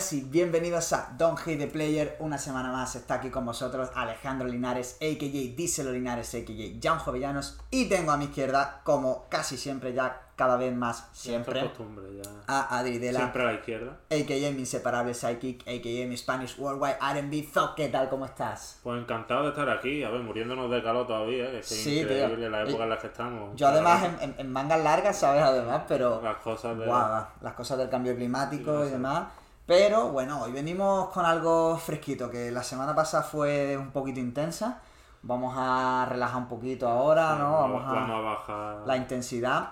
Sí, bienvenidos a Don't Hate the Player. Una semana más está aquí con vosotros Alejandro Linares, a.k.a. Díselo Linares, a.k.a. Jan Jovellanos. Y tengo a mi izquierda, como casi siempre, ya cada vez más, siempre, costumbre ya. a Adri de la, Siempre a la izquierda. a.k.a. mi inseparable psychic, a.k.a. mi Spanish Worldwide R&B Zo. ¿Qué tal? ¿Cómo estás? Pues encantado de estar aquí, a ver, muriéndonos de calor todavía, que es Sí, increíble tío. la época Y- en la que estamos. Yo además en, en- en mangas largas, ¿sabes? Además, pero... Las cosas de... Las cosas del cambio climático y demás. Pero bueno, hoy venimos con algo fresquito, que la semana pasada fue un poquito intensa. Vamos a relajar un poquito ahora, ¿no? Vamos a, vamos a bajar... la intensidad.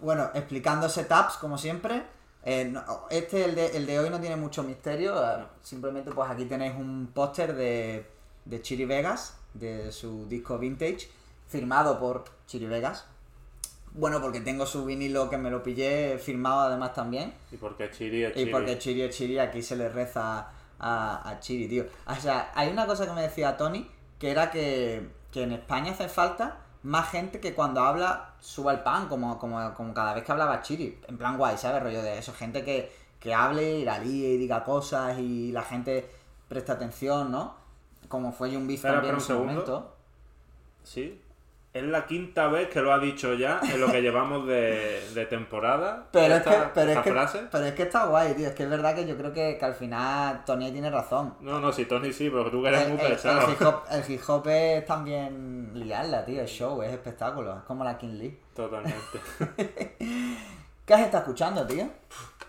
Bueno, explicando setups, como siempre. Eh, no- este, el de, el de hoy, no tiene mucho misterio. eh, Simplemente, pues aquí tenéis un póster de, de Chiri Vegas, de su disco Vintage, firmado por Chiri Vegas. Bueno, porque tengo su vinilo que me lo pillé firmado además también. Y porque Chiri es Y Chiri. porque Chiri es Chiri, aquí se le reza a, a Chiri, tío. O sea, hay una cosa que me decía Tony, que era que, que en España hace falta más gente que cuando habla suba el pan, como, como, como cada vez que hablaba Chiri. En plan guay, ¿sabes? Rollo de eso, gente que, que hable y la líe y diga cosas y la gente presta atención, ¿no? Como fue Espera, también en su segundo. momento. Sí. Es la quinta vez que lo ha dicho ya en lo que llevamos de, de temporada. Pero, esta, es que, pero, es esta que, frase. pero es que está guay, tío. Es que es verdad que yo creo que, que al final Tony tiene razón. No, no, si Tony sí, pero tú que eres El, muy el- pesado. el hip hop, el hip hop es también liarla, tío. Es show, es espectáculo. Es como la King Lee. Totalmente. ¿Qué has estado escuchando, tío?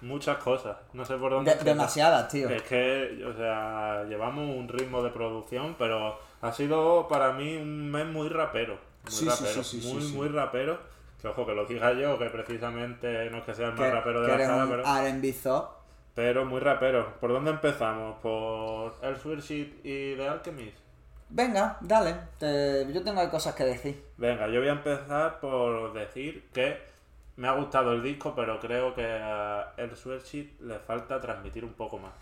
Muchas cosas. No sé por dónde. De- demasiadas, tío. Es que, o sea, llevamos un ritmo de producción, pero ha sido para mí un mes muy rapero. Muy Sí, rapero. sí, sí, muy, muy rapero. Que ojo, que lo diga yo, que precisamente no es que sea el más Que, rapero de que la sala, pero, R&B pero muy rapero. ¿Por dónde empezamos? ¿Por El Sheet y The Alchemist? Venga, dale. te- yo tengo cosas que decir. Venga, yo voy a empezar por decir que me ha gustado el disco, pero creo que a El Sheet le falta transmitir un poco más.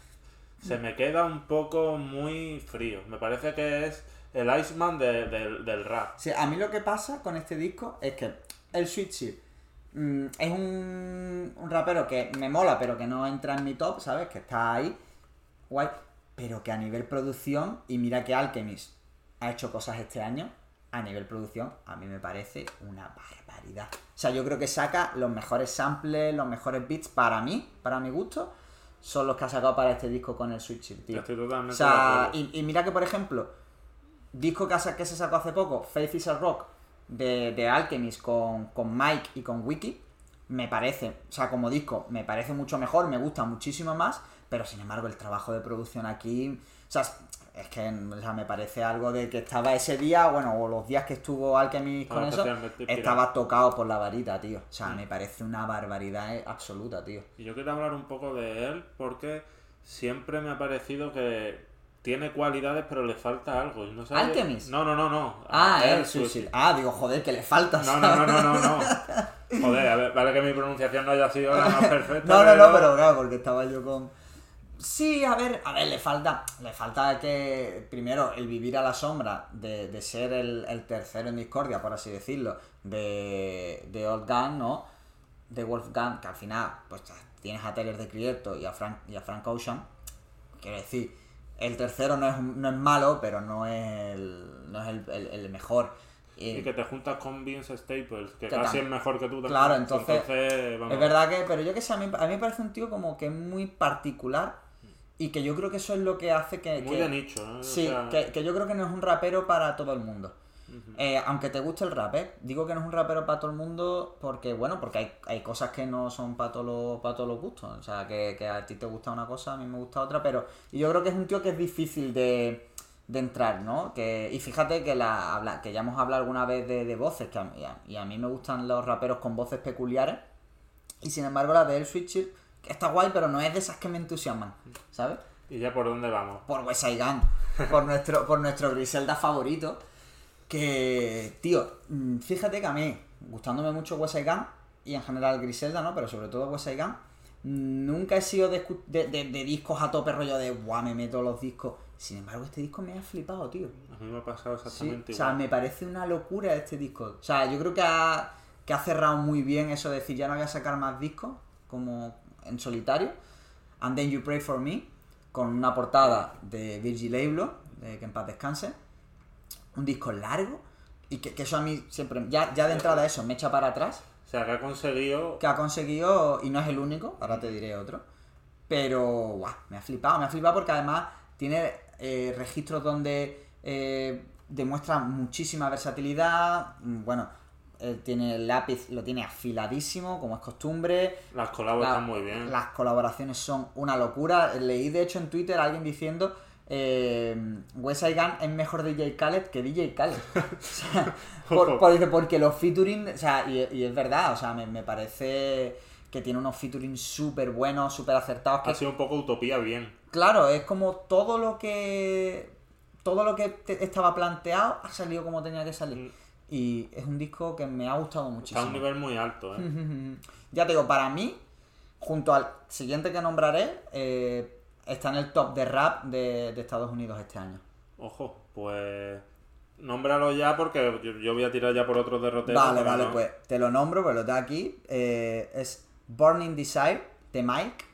Se me queda un poco muy frío. Me parece que es el Iceman de- del- del rap. Sí, a mí lo que pasa con este disco es que el Shit mm, es un, un rapero que me mola, pero que no entra en mi top, ¿sabes? Que está ahí, guay, pero que a nivel producción, y mira que Alchemist ha hecho cosas este año, a nivel producción, a mí me parece una barbaridad. O sea, yo creo que saca los mejores samples, los mejores beats para mí, para mi gusto, son los que ha sacado para este disco con el Shit, tío. Estoy totalmente O sea, de y mira que, por ejemplo, disco que, se sacó hace poco, Faith is a Rock, de, de Alchemist con, con Mike y con Wiki, me parece, o sea, como disco, me parece mucho mejor, me gusta muchísimo más, pero sin embargo el trabajo de producción aquí, o sea, es que o sea, me parece algo de que estaba ese día, bueno, o los días que estuvo Alchemist con eso, estaba tocado por la varita, tío. O sea, me parece una barbaridad eh, absoluta, tío. Y yo quiero hablar un poco de él porque siempre me ha parecido que tiene cualidades, pero le falta algo. no sabe- ¿Alchemist? No, no, no, no. Ah, él, él, sí, sí. Ah, digo, joder, que le falta. No, no, no, no, no, no. Joder, a ver, vale que mi pronunciación no haya sido la más perfecta. No, no, no, pero claro, porque estaba yo con. Sí, a ver, a ver, le falta. Le falta que. Primero, el vivir a la sombra de, de ser el, el tercero en discordia, por así decirlo, de, de Old Gun, ¿no? De Wolfgang, que al final, pues tienes a Taylor de Crierto y a Frank, y a Frank Ocean. Quiero decir, el tercero no es, no es malo, pero no es el, no es el, el- el mejor. Y- Y que te juntas con Vince Staples, que Que casi es mejor que tú también. Claro, entonces- vamos, Es verdad que, pero yo que sé, a mí, a mí me parece un tío como que muy particular y que yo creo que eso es lo que hace que... Muy que- de nicho. O Sí, sea, que, que yo creo que no es un rapero para todo el mundo. Eh, aunque te guste el rap, ¿eh? Digo que no es un rapero para todo el mundo porque, bueno, porque hay, hay cosas que no son para todos los, para todos los gustos. O sea, que, que a ti te gusta una cosa, a mí me gusta otra, pero y yo creo que es un tío que es difícil de, de entrar, ¿no? Que, y fíjate que, la, habla, que ya hemos hablado alguna vez de, de voces, que a, y a- y a mí me gustan los raperos con voces peculiares. Y sin embargo, la de El Switcher, que está guay, pero no es de esas que me entusiasman, ¿sabes? ¿Y ya por dónde vamos? por West Side Gun, por nuestro, por nuestro Griselda favorito. Que, tío, mm, fíjate que a mí, gustándome mucho West Side Gun, y en general Griselda, ¿no? Pero sobre todo West Side Gun, nunca he sido de, escu- de, de- de discos a tope rollo de, guau, me meto los discos. Sin embargo, este disco me ha flipado, tío. A mí me ha pasado Sí, exactamente o sea, me parece una locura este disco. O sea, yo creo que ha, que ha cerrado muy bien eso de decir, ya no voy a sacar más discos, como en solitario. And Then You Pray For Me, con una portada de Virgil Abloh, de que en paz descanse. Un disco largo, y que, que eso a mí siempre, ya, ya de entrada eso me echa para atrás. O sea, que ha conseguido... Que ha conseguido, y no es el único, ahora te diré otro, pero guau, me ha flipado, me ha flipado porque además tiene eh, registros donde eh, demuestra muchísima versatilidad, mm, bueno, tiene el lápiz, lo tiene afiladísimo, como es costumbre. Las colaboraciones están muy bien. Las colaboraciones son una locura. Leí de hecho en Twitter a alguien diciendo eh, Wes Gun es mejor DJ Khaled que DJ Khaled. o sea, por, por, porque los featuring, o sea, y, y, es verdad, o sea, me, me parece que tiene unos featuring súper buenos, súper acertados. Que, ha sido un poco utopía bien. Claro, es como todo lo que todo lo que estaba planteado ha salido como tenía que salir. Mm. Y es un disco que me ha gustado muchísimo. Está a un nivel muy alto, ¿eh? ya te digo, para mí, junto al siguiente que nombraré, eh, está en el top de rap de, Estados Unidos este año. Ojo, pues nómbralo ya porque yo, voy a tirar ya por otro derrotero. Vale, vale, pues te lo nombro, pues lo tengo aquí. Eh, es Burning Desire de Mike.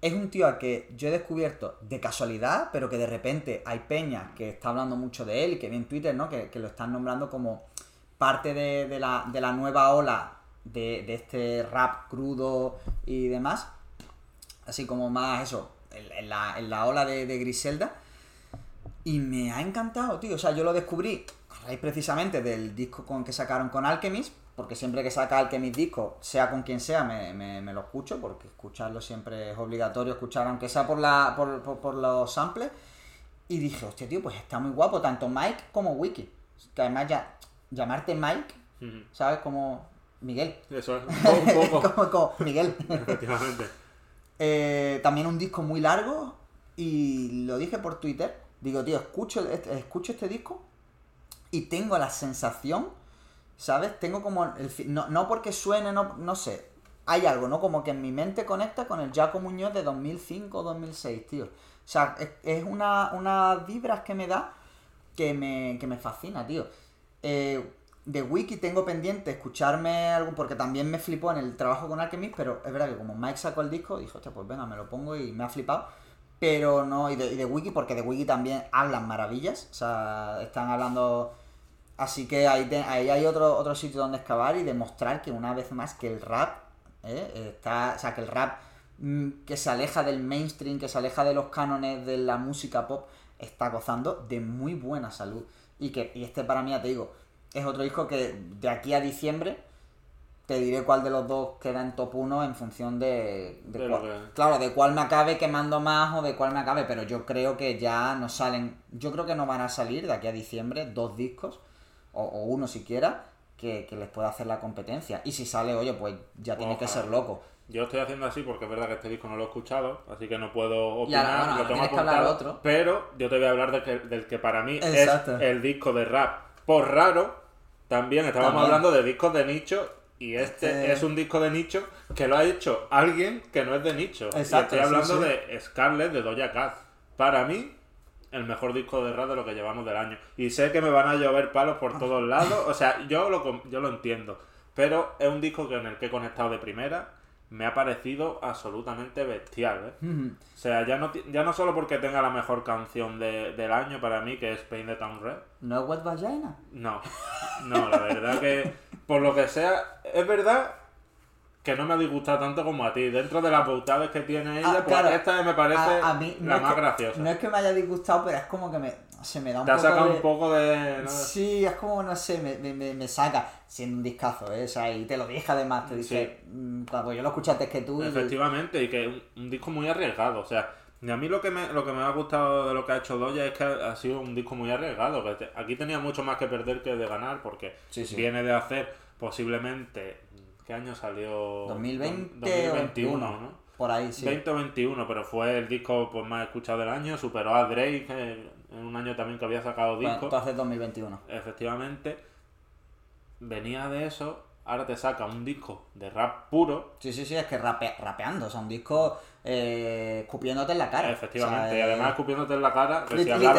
Es un tío al que yo he descubierto de casualidad, pero que de repente hay peña que está hablando mucho de él y que vi en Twitter, ¿no? Que, lo están nombrando como parte de, la, nueva ola de, este rap crudo y demás. Así como más eso, en, la, ola de, de, Griselda. Y me ha encantado, tío. O sea, yo lo descubrí a raíz precisamente del disco con que sacaron con Alchemist, porque siempre que saca mis discos, sea con quien sea, me, me, lo escucho, porque escucharlo siempre es obligatorio, escuchar aunque sea por, la, por, por, los samples. Y dije, hostia, tío, pues está muy guapo, tanto Mike como Wiki. Que además ya, llamarte Mike, ¿sabes? Como Miguel. Eso es, como, Miguel. Efectivamente. Eh, también un disco muy largo, y lo dije por Twitter. Digo, tío, escucho, escucho este disco y tengo la sensación ¿Sabes? Tengo como no, no porque suene, no, no sé. Hay algo, ¿no? Como que en mi mente conecta con el Jaco Muñoz de 2005 2006, tío. O sea, es, una, unas vibras que me da que me, que me fascina, tío. Eh, de Wiki tengo pendiente escucharme algo, porque también me flipó en el trabajo con Alchemist, pero es verdad que como Mike sacó el disco, dijo, hostia, pues venga, me lo pongo y me ha flipado. Pero no, y de, y de Wiki, porque de Wiki también hablan maravillas, o sea, están hablando Así que ahí, ahí hay otro, otro sitio donde excavar y demostrar que una vez más que el rap ¿eh? está. O sea, que el rap mm, que se aleja del mainstream, que se aleja de los cánones de la música pop, está gozando de muy buena salud. Y que y este para mí, ya te digo, es otro disco que de aquí a diciembre te diré cuál de los dos queda en top 1 en función de, claro, de cuál me acabe quemando más o de cuál me acabe, pero yo creo que ya no salen, yo creo que no van a salir de aquí a diciembre dos discos o, uno siquiera, que, les pueda hacer la competencia. Y si sale, oye, pues ya tiene que ser loco. Yo estoy haciendo así porque es verdad que este disco no lo he escuchado, así que no puedo opinar, lo tengo apuntado, otro. pero yo te voy a hablar de que, del que para mí es el disco de rap. Por raro, también estábamos hablando de discos de nicho y este, este, es un disco de nicho que lo ha hecho alguien que no es de nicho. Exacto, y estoy hablando de Scarlett de Doja Cat. Para mí, el mejor disco de rap de lo que llevamos del año. Y sé que me van a llover palos por todos lados, o sea, yo lo, yo lo entiendo. Pero es un disco en el que he conectado de primera, me ha parecido absolutamente bestial. ¿eh? O sea, ya no, ya no solo porque tenga la mejor canción del año para mí, que es Pain the Town Red. ¿No es Wet Vagina? No, no, la verdad que por lo que sea, es verdad que no me ha disgustado tanto como a ti. Dentro de las pautadas que tiene ella, ah, pues esta me parece la más graciosa. No es que me haya disgustado, pero es como que me, se me da un Te poco. Te ha sacado un poco de. Sí, es como, no sé, me, me, me, saca. Siendo un discazo, ¿eh? O sea, y te lo dije además, te dice. Mm, cuando yo lo escuché antes que tú. Efectivamente, y, que es un, disco muy arriesgado, o sea. Y a mí lo que, me, lo que me ha gustado de lo que ha hecho Doya es que ha sido un disco muy arriesgado. Que aquí tenía mucho más que perder que de ganar, porque viene de hacer posiblemente ¿Qué año salió? 2020 2021, ¿no? Por ahí, sí. 2021, pero fue el disco pues, más escuchado del año. Superó a Drake en un año también que había sacado disco. Bueno, entonces 2021. Efectivamente. Venía de eso. Ahora te saca un disco de rap puro. Sí, sí, sí, es que rapeando. O sea, un disco eh, escupiéndote en la cara. Efectivamente, y además escupiéndote en la cara.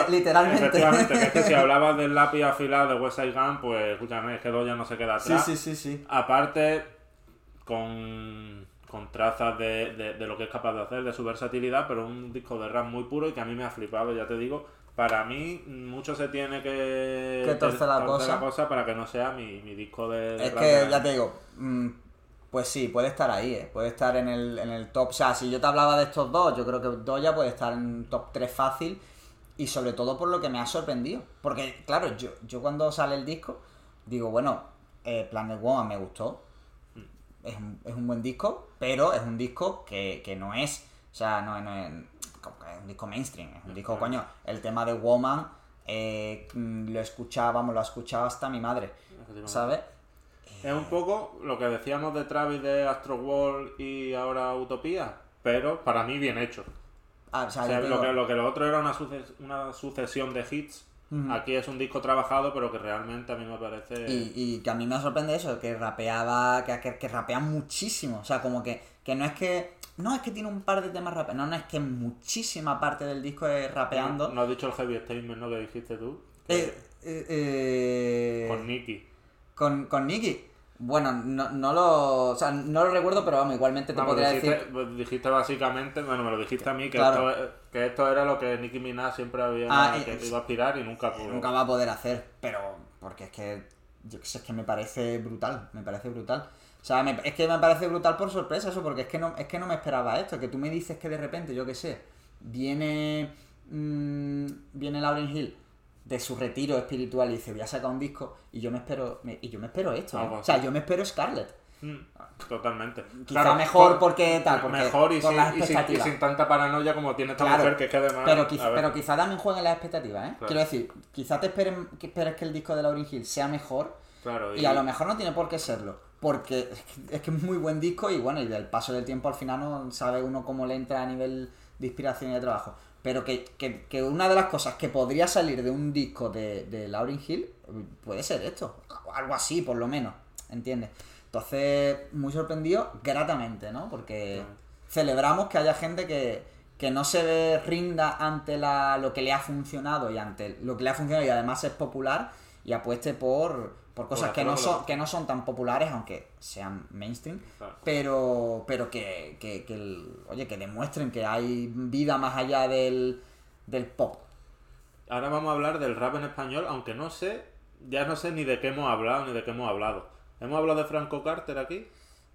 literalmente. Efectivamente, que es que si hablabas del lápiz afilado de West Side Gun, pues escúchame, es que Doya no se queda atrás. Sí, sí, sí, sí. Aparte, con, con trazas de, de, de lo que es capaz de hacer, de su versatilidad, pero un disco de rap muy puro y que a mí me ha flipado, ya te digo. Para mí, mucho se tiene que, Que torcer la cosa. para que no sea mi, mi disco de, de Es que ya te digo, mm, pues sí, puede estar ahí, ¿eh? puede estar en el, en el top. O sea, si yo te hablaba de estos dos, yo creo que Doya puede estar en top 3 fácil. Y sobre todo por lo que me ha sorprendido. Porque, claro, yo, yo cuando sale el disco, digo, bueno, eh, Planet Woman me gustó. Es un, es un buen disco, pero es un disco que, que no es. O sea, no, no es. Es un disco mainstream. Es un disco, coño. El tema de Woman eh, mm, lo escuchábamos, lo ha escuchado hasta mi madre. ¿Sabes? Es un poco lo que decíamos de Travis de Astro World y ahora Utopía, pero para mí bien hecho. Ah, o sea, O sea, yo te lo, digo- que, lo que lo otro era una, suces- una sucesión de hits, aquí es un disco trabajado, pero que realmente a mí me parece... Y, y que a mí me sorprende eso, que rapeaba, que, que, que rapea muchísimo. O sea, como que, que no es que. No es que tiene un par de temas rapeando, no, no es que muchísima parte del disco es rapeando. No has dicho el heavy statement, ¿no? Que dijiste tú. Eh, eh, eh, Con Nicky. con, con Nicky. Bueno, no, no lo. O sea, no lo recuerdo, pero vamos, igualmente te podría dijiste, decir. pues, dijiste básicamente, bueno, me lo dijiste a mí, que, Claro. esto, que esto era lo que Nicki Minaj siempre había Ah, que iba a aspirar y nunca pudo. Nunca va a poder hacer, pero. Porque es que. Yo sé, es que me parece brutal. Me parece brutal. O sea, me- es que me parece brutal por sorpresa eso, porque es que no, es que no me esperaba esto. Que tú me dices que de repente, yo qué sé, viene. mm, viene Lauryn Hill de su retiro espiritual y dice, voy a sacar un disco, y yo me espero. me- y yo me espero esto. ¿eh? O sea, yo me espero Scarlett. Mm, Totalmente. Quizá mejor por- porque tal, porque mejor y, por sin, las y sin- y expectativas. sin tanta paranoia como tiene esta Claro, mujer que es que además... Pero, quiz- pero quizá también jueguen las expectativas, ¿eh? Claro. Quiero decir, quizá te esperen, que esperes que el disco de Lauryn Hill sea mejor, claro, y a lo mejor no tiene por qué serlo. Porque es que es que es muy buen disco y bueno, y del paso del tiempo al final no sabe uno cómo le entra a nivel de inspiración y de trabajo. Pero que, que- que una de las cosas que podría salir de un disco de, de Lauryn Hill puede ser esto. Algo así, por lo menos. ¿Entiendes? Entonces, muy sorprendido, gratamente, ¿no? Porque celebramos que haya gente que, que no se rinda ante la, lo que le ha funcionado y ante lo que le ha funcionado y además es popular y apueste por, por cosas que no, son, que no son tan populares, aunque sean mainstream, Claro. pero, pero que, que, que el- oye, que demuestren que hay vida más allá del, del pop. Ahora vamos a hablar del rap en español, aunque no sé, ya no sé ni de qué hemos hablado ni de qué hemos hablado. ¿Hemos hablado de Franco Carter aquí?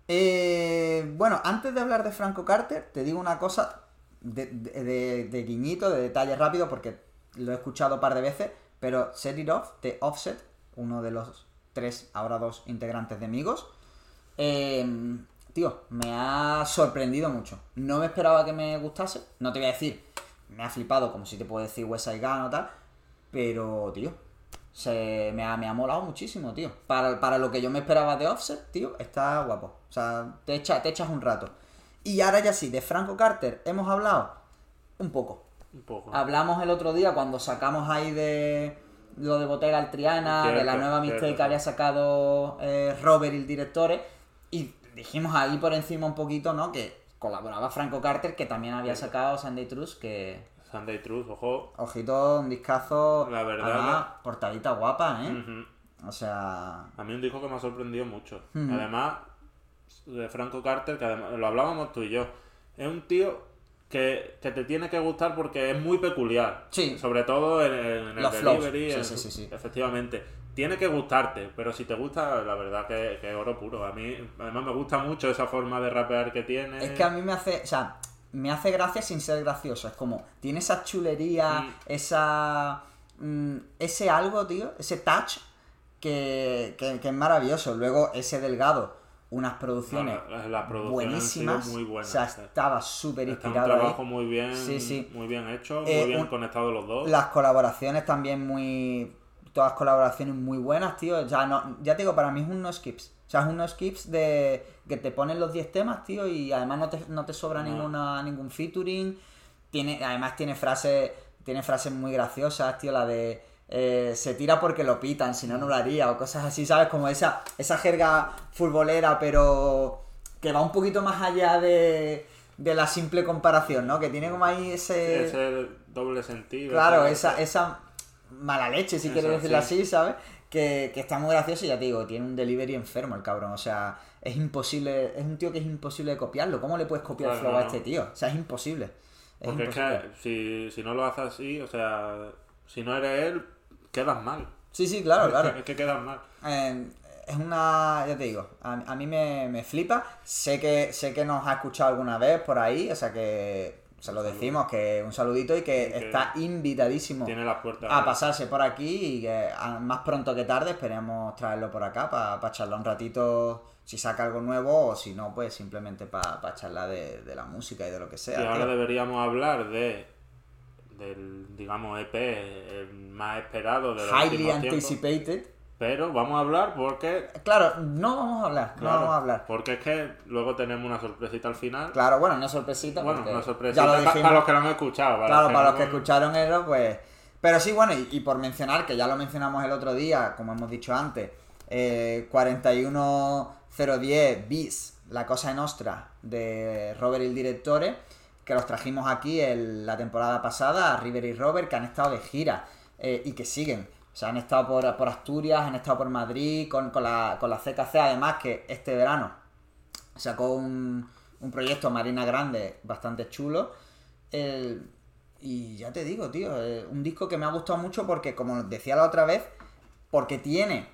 Eh, bueno, antes de hablar de Franco Carter, te digo una cosa de, de- de- de guiñito, de detalle rápido, porque lo he escuchado un par de veces, pero Set It Off de Offset, uno de los tres, ahora dos integrantes de Amigos, eh, tío, me ha sorprendido mucho. No me esperaba que me gustase, no te voy a decir, me ha flipado como si te puedo decir West Side Gun o tal, pero, tío, se, me, ha, me ha molado muchísimo, tío. Para, para lo que yo me esperaba de Offset, tío, está guapo. O sea, te, echa, te echas un rato. Y ahora ya sí, de Franco Carter hemos hablado un poco. Un poco. Hablamos el otro día cuando sacamos ahí de lo de Bottega Altriana, de la Cierto, nueva cierto, que había sacado eh, Robert, el director, y dijimos ahí por encima un poquito, ¿no? Que colaboraba Franco Carter, que también había sacado Sunday Truth, que Sunday Truth, ojo. ojito, un discazo, La verdad además, portadita guapa, ¿eh? O sea, A mí un disco que me ha sorprendido mucho. Además, de Franco Carter, que además lo hablábamos tú y yo, es un tío que, que te tiene que gustar porque es muy peculiar. Sí. Sobre todo en, en el Los delivery. Sí, en sí, sí, sí. Efectivamente. Tiene que gustarte, pero si te gusta, la verdad que, que es oro puro. A mí, además, me gusta mucho esa forma de rapear que tiene. es que a mí me hace, o sea, me hace gracia sin ser gracioso. Es como, tiene esa chulería, Mm. esa. mm, ese algo, tío, ese touch que, que, que es maravilloso. Luego, ese delgado, unas producciones No, las buenísimas. muy buenas, o sea, estaba súper un inspirado ahí. trabajo muy bien, Sí, sí. muy bien hecho, Eh, muy bien un- conectados los dos. Las colaboraciones también muy. Todas colaboraciones muy buenas, tío. Ya no, ya te digo, para mí es un no skips. O sea, es un no skips de que te ponen los 10 temas, tío, y además no te, no te sobra No. ninguna, ningún featuring. Tiene, además tiene frases, tiene frases muy graciosas, tío, la de eh, se tira porque lo pitan, si no, no lo haría, o cosas así, ¿sabes? Como esa, esa jerga futbolera, pero que va un poquito más allá de, de la simple comparación, ¿no? Que tiene como ahí ese... Ese doble sentido. Claro, esa, esa, mala leche, si Eso, quieres decirlo sí. así, ¿sabes? Que, que está muy gracioso y ya te digo, tiene un delivery enfermo el cabrón. O sea, es imposible, es un tío que es imposible de copiarlo. ¿Cómo le puedes copiar el Claro, flow a no. este tío? O sea, es imposible. Es Porque es que si, si no lo haces así, o sea, si no eres él, quedas mal. Sí, sí, claro, claro. Es que quedas mal. Eh, es una, ya te digo, a, a mí me, me flipa. Sé que, sé que nos ha escuchado alguna vez por ahí, o sea que se lo decimos, que un saludito y que Y que está invitadísimo Tiene las puertas. a pasarse por aquí y que a- más pronto que tarde esperemos traerlo por acá para charlar un ratito si saca algo nuevo o si no, pues simplemente para charlar de, de la música y de lo que Y sea. ahora tío. deberíamos hablar de del, digamos, EP el más esperado de los Highly tiempos. anticipated. Pero vamos a hablar porque... Claro, no vamos a hablar, no vamos a hablar. Porque es que luego tenemos una sorpresita al final. Claro, bueno, una sorpresita. bueno, una ya sorpresita lo dijimos. para los que no han escuchado. Para Claro, los para los que escucharon eso, pues. Pero sí, bueno, y, y por mencionar, que ya lo mencionamos el otro día, como hemos dicho antes, eh, 41010 bis, La Cosa Nostra, de Robert y el Directore, que los trajimos aquí el- la temporada pasada, River y Robert, que han estado de gira eh, y que siguen. O sea, han estado por, por Asturias, han estado por Madrid, con, con la, con la CKC, además que este verano sacó un, un proyecto Marina Grande bastante chulo. Y ya te digo, tío, eh, un disco que me ha gustado mucho porque, como decía la otra vez, porque tiene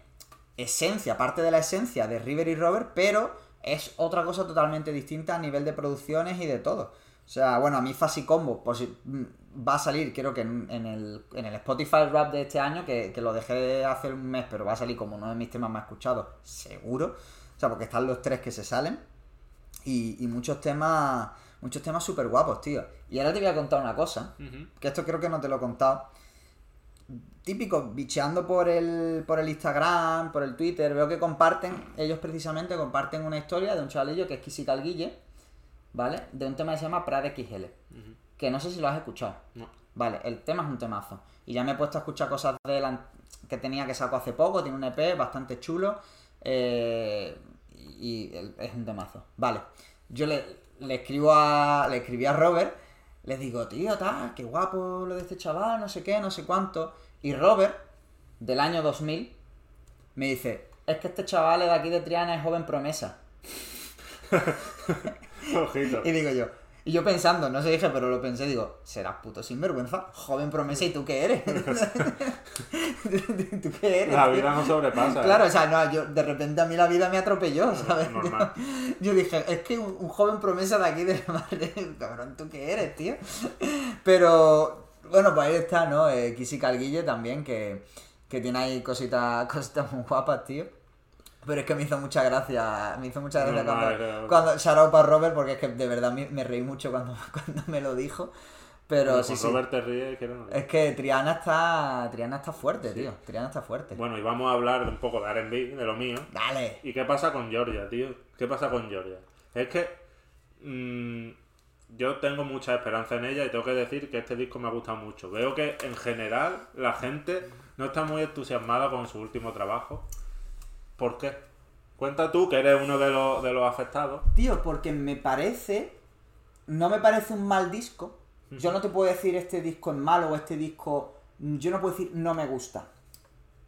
esencia, parte de la esencia de River y Robert, pero es otra cosa totalmente distinta a nivel de producciones y de todo. O sea, bueno, a mí Fasi Combo pues, mm, va a salir, creo que en, en el, en el Spotify Rap de este año, que, que lo dejé de hacer un mes, pero va a salir como uno de mis temas más escuchados, seguro. O sea, porque están los tres que se salen. Y, y muchos temas, muchos temas súper guapos, tío. Y ahora te voy a contar una cosa, que esto creo que no te lo he contado. Típico, bicheando por el, por el Instagram, por el Twitter, veo que comparten, ellos precisamente comparten una historia de un chavalillo que es Kisical Guille, ¿vale? De un tema que se llama Prade XL, Ujú. que no sé si lo has escuchado. No. Vale, el tema es un temazo. Y ya me he puesto a escuchar cosas de él an- que tenía que saco hace poco, tiene un EP bastante chulo. eh, y es un temazo. Vale. Yo le, le escribo a. Le escribí a Robert. Le digo, tío, tal, qué guapo lo de este chaval, no sé qué, no sé cuánto. Y Robert, del año 2000, me dice, es que este chaval de aquí de Triana es joven promesa. Ojito. Y digo yo, y yo pensando, no sé dije, pero lo pensé, digo, serás puto sinvergüenza, joven promesa, ¿y tú qué eres? ¿Tú qué eres? La vida no sobrepasa. ¿eh? Claro, o sea, no, yo, de repente a mí la vida me atropelló, ¿sabes? normal. Yo dije, es que un, un joven promesa de aquí de la madre, cabrón, ¿tú qué eres, tío? Pero, bueno, pues ahí está, ¿no? Eh, Kisi Calguille también, que, que tiene ahí cositas, cositas muy guapas, tío. Pero es que me hizo mucha gracia, me hizo mucha gracia Normal, cuando, claro. cuando shout out para Robert, porque es que de verdad me, me reí mucho cuando, cuando me lo dijo. Pero Con sí, sí. Robert te ríes, que no. Es que Triana está, Triana está fuerte, tío. Triana está fuerte. Bueno, y vamos a hablar un poco de R&B, de lo mío. Dale. ¿Y qué pasa con Georgia, tío? ¿Qué pasa con Georgia? Es que mm, yo tengo mucha esperanza en ella y tengo que decir que este disco me ha gustado mucho. Veo que en general la gente no está muy entusiasmada con su último trabajo. ¿Por qué? Cuenta tú que eres uno de los, de los afectados. Tío, porque me parece. No me parece un mal disco. Yo no te puedo decir este disco es malo o este disco. Yo no puedo decir no me gusta.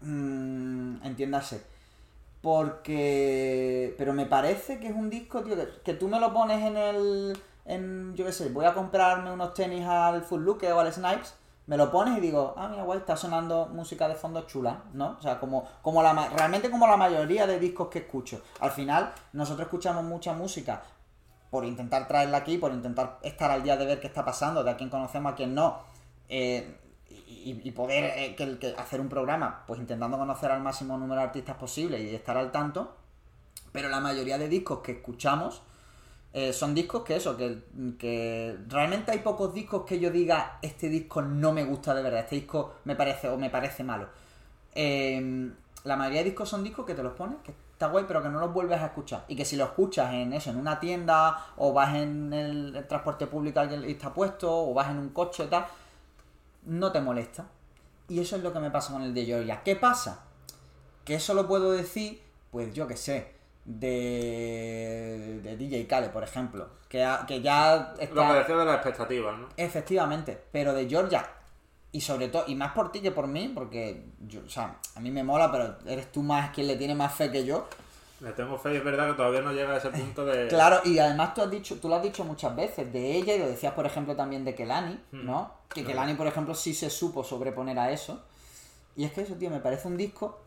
Mm, entiéndase. Porque. Pero me parece que es un disco, tío, que, que tú me lo pones en el. En, yo qué sé, voy a comprarme unos tenis al Full Look o al Snipes. Me lo pones y digo, ah, mira, guay, está sonando música de fondo chula, ¿no? O sea, como, como la, realmente como la mayoría de discos que escucho. Al final, nosotros escuchamos mucha música por intentar traerla aquí, por intentar estar al día de ver qué está pasando, de a quién conocemos, a quién no, eh, y, poder eh, que hacer un programa, pues intentando conocer al máximo número de artistas posible y estar al tanto, pero la mayoría de discos que escuchamos eh, son discos que eso, que, que realmente hay pocos discos que yo diga, este disco no me gusta de verdad, este disco me parece o me parece malo. Eh, la mayoría de discos son discos que te los pones, que está guay, pero que no los vuelves a escuchar. Y que si lo escuchas en eso, en una tienda, o vas en el, transporte público alguien está puesto, o vas en un coche y tal, no te molesta. Y eso es lo que me pasa con el de Georgia. ¿Qué pasa? Que eso lo puedo decir, pues yo qué sé, de, de DJ Khaled, por ejemplo. Que, ha- que ya Lo que está... decía de las expectativas, ¿no? Efectivamente, pero de Georgia y sobre todo, y más por ti que por mí, porque yo, o sea, a mí me mola, pero eres tú más quien le tiene más fe que yo. Le tengo fe y es verdad que todavía no llega a ese punto de... Claro, y además tú has dicho, tú lo has dicho muchas veces de ella y lo decías por ejemplo también de Kelani, Hmm. ¿no? Que Kelani por ejemplo sí se supo sobreponer a eso. Y es que eso, tío, me parece un disco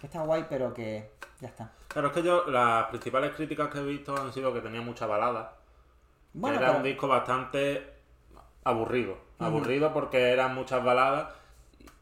que está guay, pero que ya está. Claro, es que yo las principales críticas que he visto han sido que tenía mucha balada. Bueno, era pero- un disco bastante aburrido. Aburrido porque eran muchas baladas.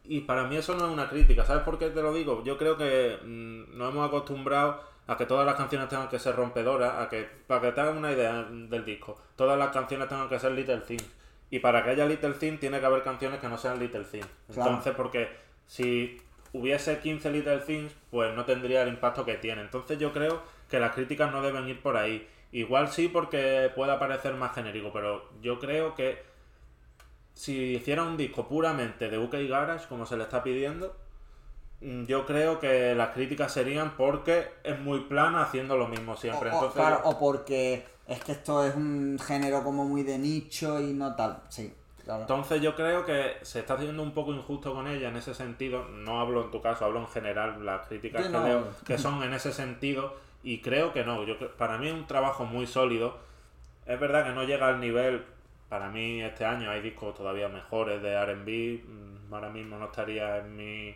Y para mí eso no es una crítica. ¿Sabes por qué te lo digo? Yo creo que mm, nos hemos acostumbrado a que todas las canciones tengan que ser rompedoras, a que, para que te hagan una idea del disco, todas las canciones tengan que ser Little Things. Y para que haya Little Things tiene que haber canciones que no sean Little Things. Claro. Entonces, porque si hubiese 15 Little Things, pues no tendría el impacto que tiene. Entonces yo creo que las críticas no deben ir por ahí. Igual sí porque pueda parecer más genérico, pero yo creo que si hiciera un disco puramente de UK Garage, como se le está pidiendo, mm, yo creo que las críticas serían porque es muy plana haciendo lo mismo siempre. o, Entonces, claro, o porque es que esto es un género como muy de nicho y no tal. Sí, claro. Entonces yo creo que se está haciendo un poco injusto con ella en ese sentido. No hablo en tu caso, hablo en general, las críticas que no. leo, que son en ese sentido. Y creo que no. Yo para mí es un trabajo muy sólido. Es verdad que no llega al nivel. Para mí este año hay discos todavía mejores de RB. mm, Ahora mismo no estaría en mi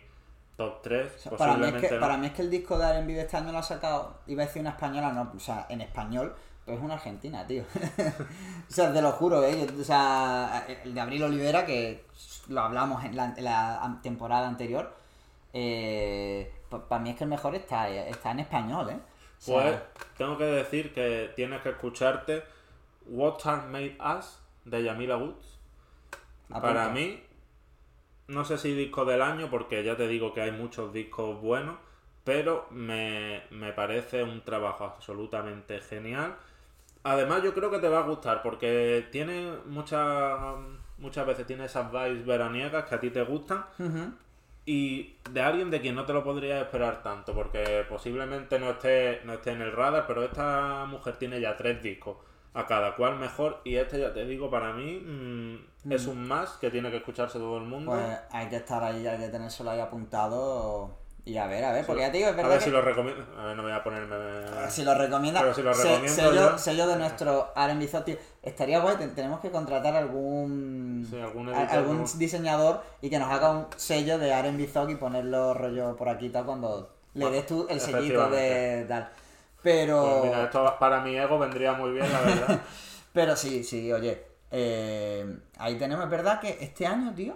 top 3. O sea, para, mí es que, no. para mí es que el disco de R&B de este año lo ha sacado, iba a decir una española, no, o sea, en español, pero es una argentina, tío. o sea, te lo juro, ¿eh? Yo- o sea, el de Abril Olivera, que lo hablamos en la, en la an- temporada anterior, eh, para mí es que el mejor está, está en español, ¿eh? O sea, Pues tengo que decir que tienes que escucharte What Are Made Us de Yamila Woods. Apunta. Para mí, no sé si disco del año, porque ya te digo que hay muchos discos buenos, pero me, me parece un trabajo absolutamente genial. Además, yo creo que te va a gustar, porque tiene muchas muchas veces tiene esas vibes veraniegas que a ti te gustan y de alguien de quien no te lo podrías esperar tanto, porque posiblemente no esté, no esté en el radar, pero esta mujer tiene ya tres discos, a cada cual mejor, y este ya te digo, para mí mm, es un más que tiene que escucharse todo el mundo. Pues hay que estar ahí, hay que tenérselo ahí apuntado y a ver, a ver, porque ya te digo, es a verdad ver que... si lo recomiendo. A ver, no voy a ponerme. Si lo recomienda, Pero si lo se- recomiendo sello, yo- sello de nuestro Zot, tío. Estaría guay, te- tenemos que contratar algún Sí, algún a- editor, algún diseñador y que nos haga un sello de R&B Zot y ponerlo rollo por aquí tal cuando le des tú el sellito de tal. Pero Pues mira, esto para mi ego vendría muy bien, la verdad. pero sí, sí, oye, eh, ahí tenemos, es verdad que este año, tío,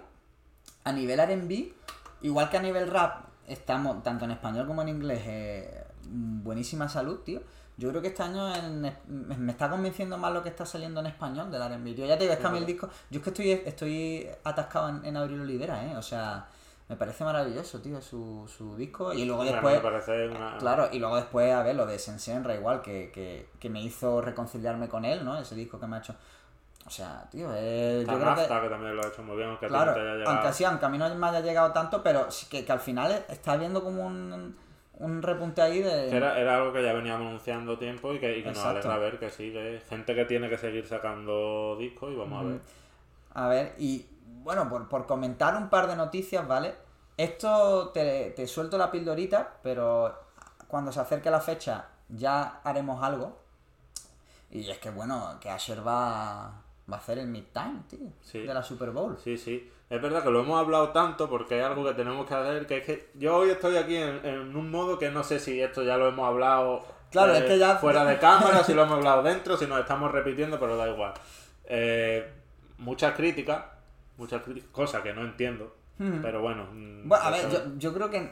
a nivel R&B, igual que a nivel rap, estamos, tanto en español como en inglés, eh, buenísima salud, tío. Yo creo que este año en- me está convenciendo más lo que está saliendo en español del R&B, tío. Ya te digo, es que a mí el disco... Yo es que estoy, estoy atascado en, en Abril Olivera, ¿eh? O sea, me parece maravilloso, tío, su, su disco. Y luego después... me parece una. Claro, y luego después, a ver, lo de Sensenra igual, que, que, que me hizo reconciliarme con él, ¿no? Ese disco que me ha hecho... O sea, tío, eh, yo creo que... También lo ha hecho muy bien, aunque Claro, no llegado. aunque sí, aunque a mí no me haya llegado tanto, pero sí que, que al final está viendo como un, un repunte ahí de... Era, era algo que ya veníamos anunciando tiempo y que, y que nos alegra ver que sí, que hay gente que tiene que seguir sacando discos y vamos a ver. A ver, y bueno, por, por comentar un par de noticias, ¿vale? Esto te, te suelto la pildorita, pero cuando se acerque la fecha ya haremos algo. Y es que bueno, que Asher va, va a hacer el midtime, tío, Sí. de la Super Bowl. Sí, sí. Es verdad que lo hemos hablado tanto porque es algo que tenemos que hacer, que es que yo hoy estoy aquí en, en un modo que no sé si esto ya lo hemos hablado eh, Claro, es que ya- fuera de cámara, si lo hemos hablado dentro, si nos estamos repitiendo, pero da igual. Eh, muchas críticas, muchas críticas, cosas que no entiendo, pero bueno. mm, Bueno, a ver, yo, yo creo que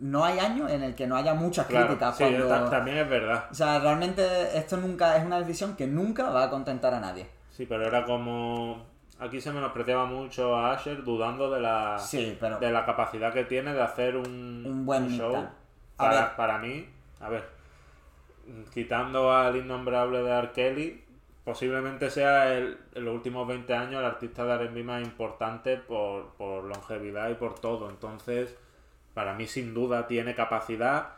no hay año en el que no haya muchas claro, críticas. sí, cuando... ta- también es verdad. O sea, realmente esto nunca es una decisión que nunca va a contentar a nadie. Sí, pero era como... Aquí se menospreciaba mucho a Asher dudando de la, Sí, pero... de la capacidad que tiene de hacer un, Un buen show. Para, ver. para mí, a ver, quitando al innombrable de R. Kelly, posiblemente sea el, en los últimos 20 años el artista de R&B más importante por, por longevidad y por todo. Entonces, para mí sin duda tiene capacidad.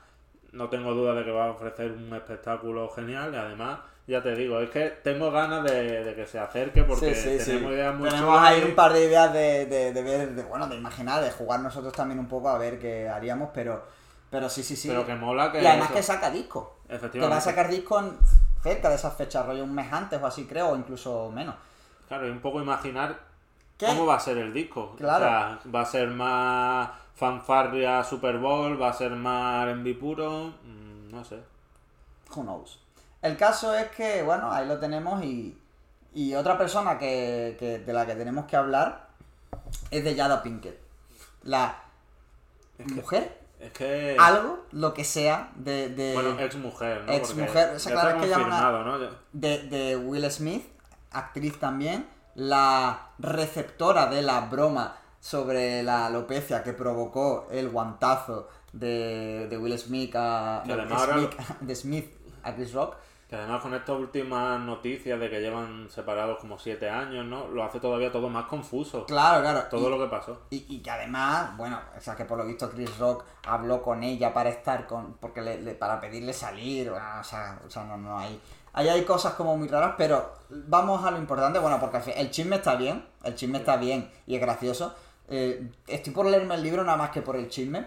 No tengo duda de que va a ofrecer un espectáculo genial y además ya te digo, es que tengo ganas de, de que se acerque porque Sí, sí, sí. tenemos ideas muy Tenemos ahí y- un par de ideas de, de, de ver, de, bueno, de imaginar, de jugar nosotros también un poco a ver qué haríamos, pero, pero sí, sí, sí. Pero que mola que. y además eso- que saca disco. Que va a Efectivamente. sacar disco en- cerca de esas fechas, rollo un mes antes o así creo, o incluso menos. Claro, y un poco imaginar ¿Qué? cómo va a ser el disco. Claro. O sea, va a ser más fanfarria Super Bowl, va a ser más R&B puro, mm, no sé. Who knows. El caso es que, bueno, ahí lo tenemos y, y otra persona que, que- de la que tenemos que hablar es de Yada Pinkett. La mujer, Es que... algo, lo que sea, de, de, Bueno, ex mujer, ¿no? ex mujer, o sea, ya claro, es que confirmado, ¿no? De, de Will Smith, actriz también, la receptora de la broma sobre la alopecia que provocó el guantazo de, de Will Smith a, de Smith, de Smith a Chris Rock. Que además con estas últimas noticias de que llevan separados como siete años, ¿no? Lo hace todavía todo más confuso. Claro, claro. Todo y, lo que pasó. y, y que además, bueno, o sea, que por lo visto Chris Rock habló con ella para estar con. porque le, le- para pedirle salir, bueno, o sea, o sea, no, no hay. Ahí hay cosas como muy raras, pero vamos a lo importante, bueno, porque el chisme está bien, el chisme está bien y es gracioso. Eh, estoy por leerme el libro nada más que por el chisme,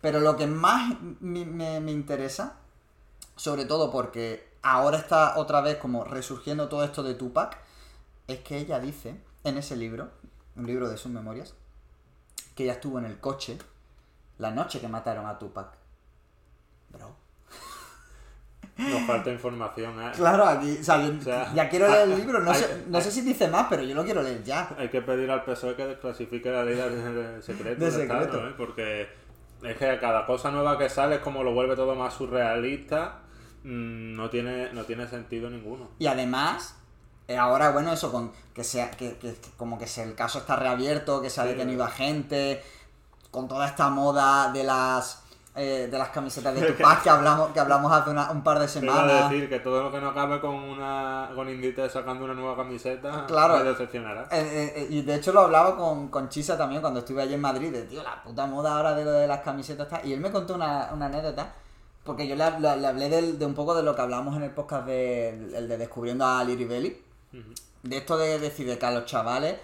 pero lo que más me, me- me interesa, sobre todo porque ahora está otra vez como resurgiendo todo esto de Tupac, es que ella dice en ese libro, un libro de sus memorias, que ella estuvo en el coche la noche que mataron a Tupac. Bro. Nos falta información, ¿eh? Claro, aquí, o sea, yo O sea, ya quiero leer el libro, no, hay- sé, no sé si dice más, pero yo lo quiero leer ya. Hay que pedir al PSOE que desclasifique la ley de de secreto. De del Estado, secreto. ¿eh? Porque es que cada cosa nueva que sale es como lo vuelve todo más surrealista. Mm, No tiene, no tiene sentido ninguno. Y además, eh, ahora, bueno, eso, con que sea, que, que- como que el caso está reabierto, que se ha detenido a gente, con toda esta moda de las eh, de las camisetas de Tupac que hablamos, que hablamos hace una- un par de semanas. decir que todo lo que no acabe con una con Inditex sacando una nueva camiseta Claro. me decepcionará. Eh, eh, y de hecho lo hablaba con, con Chisa también cuando estuve allí en Madrid, de tío, la puta moda ahora de lo de las camisetas está. Y él me contó una, una anécdota, porque yo le, le- le hablé de un poco de lo que hablamos en el podcast de, el de Descubriendo a Liri Belli. De esto de decir de que a los chavales,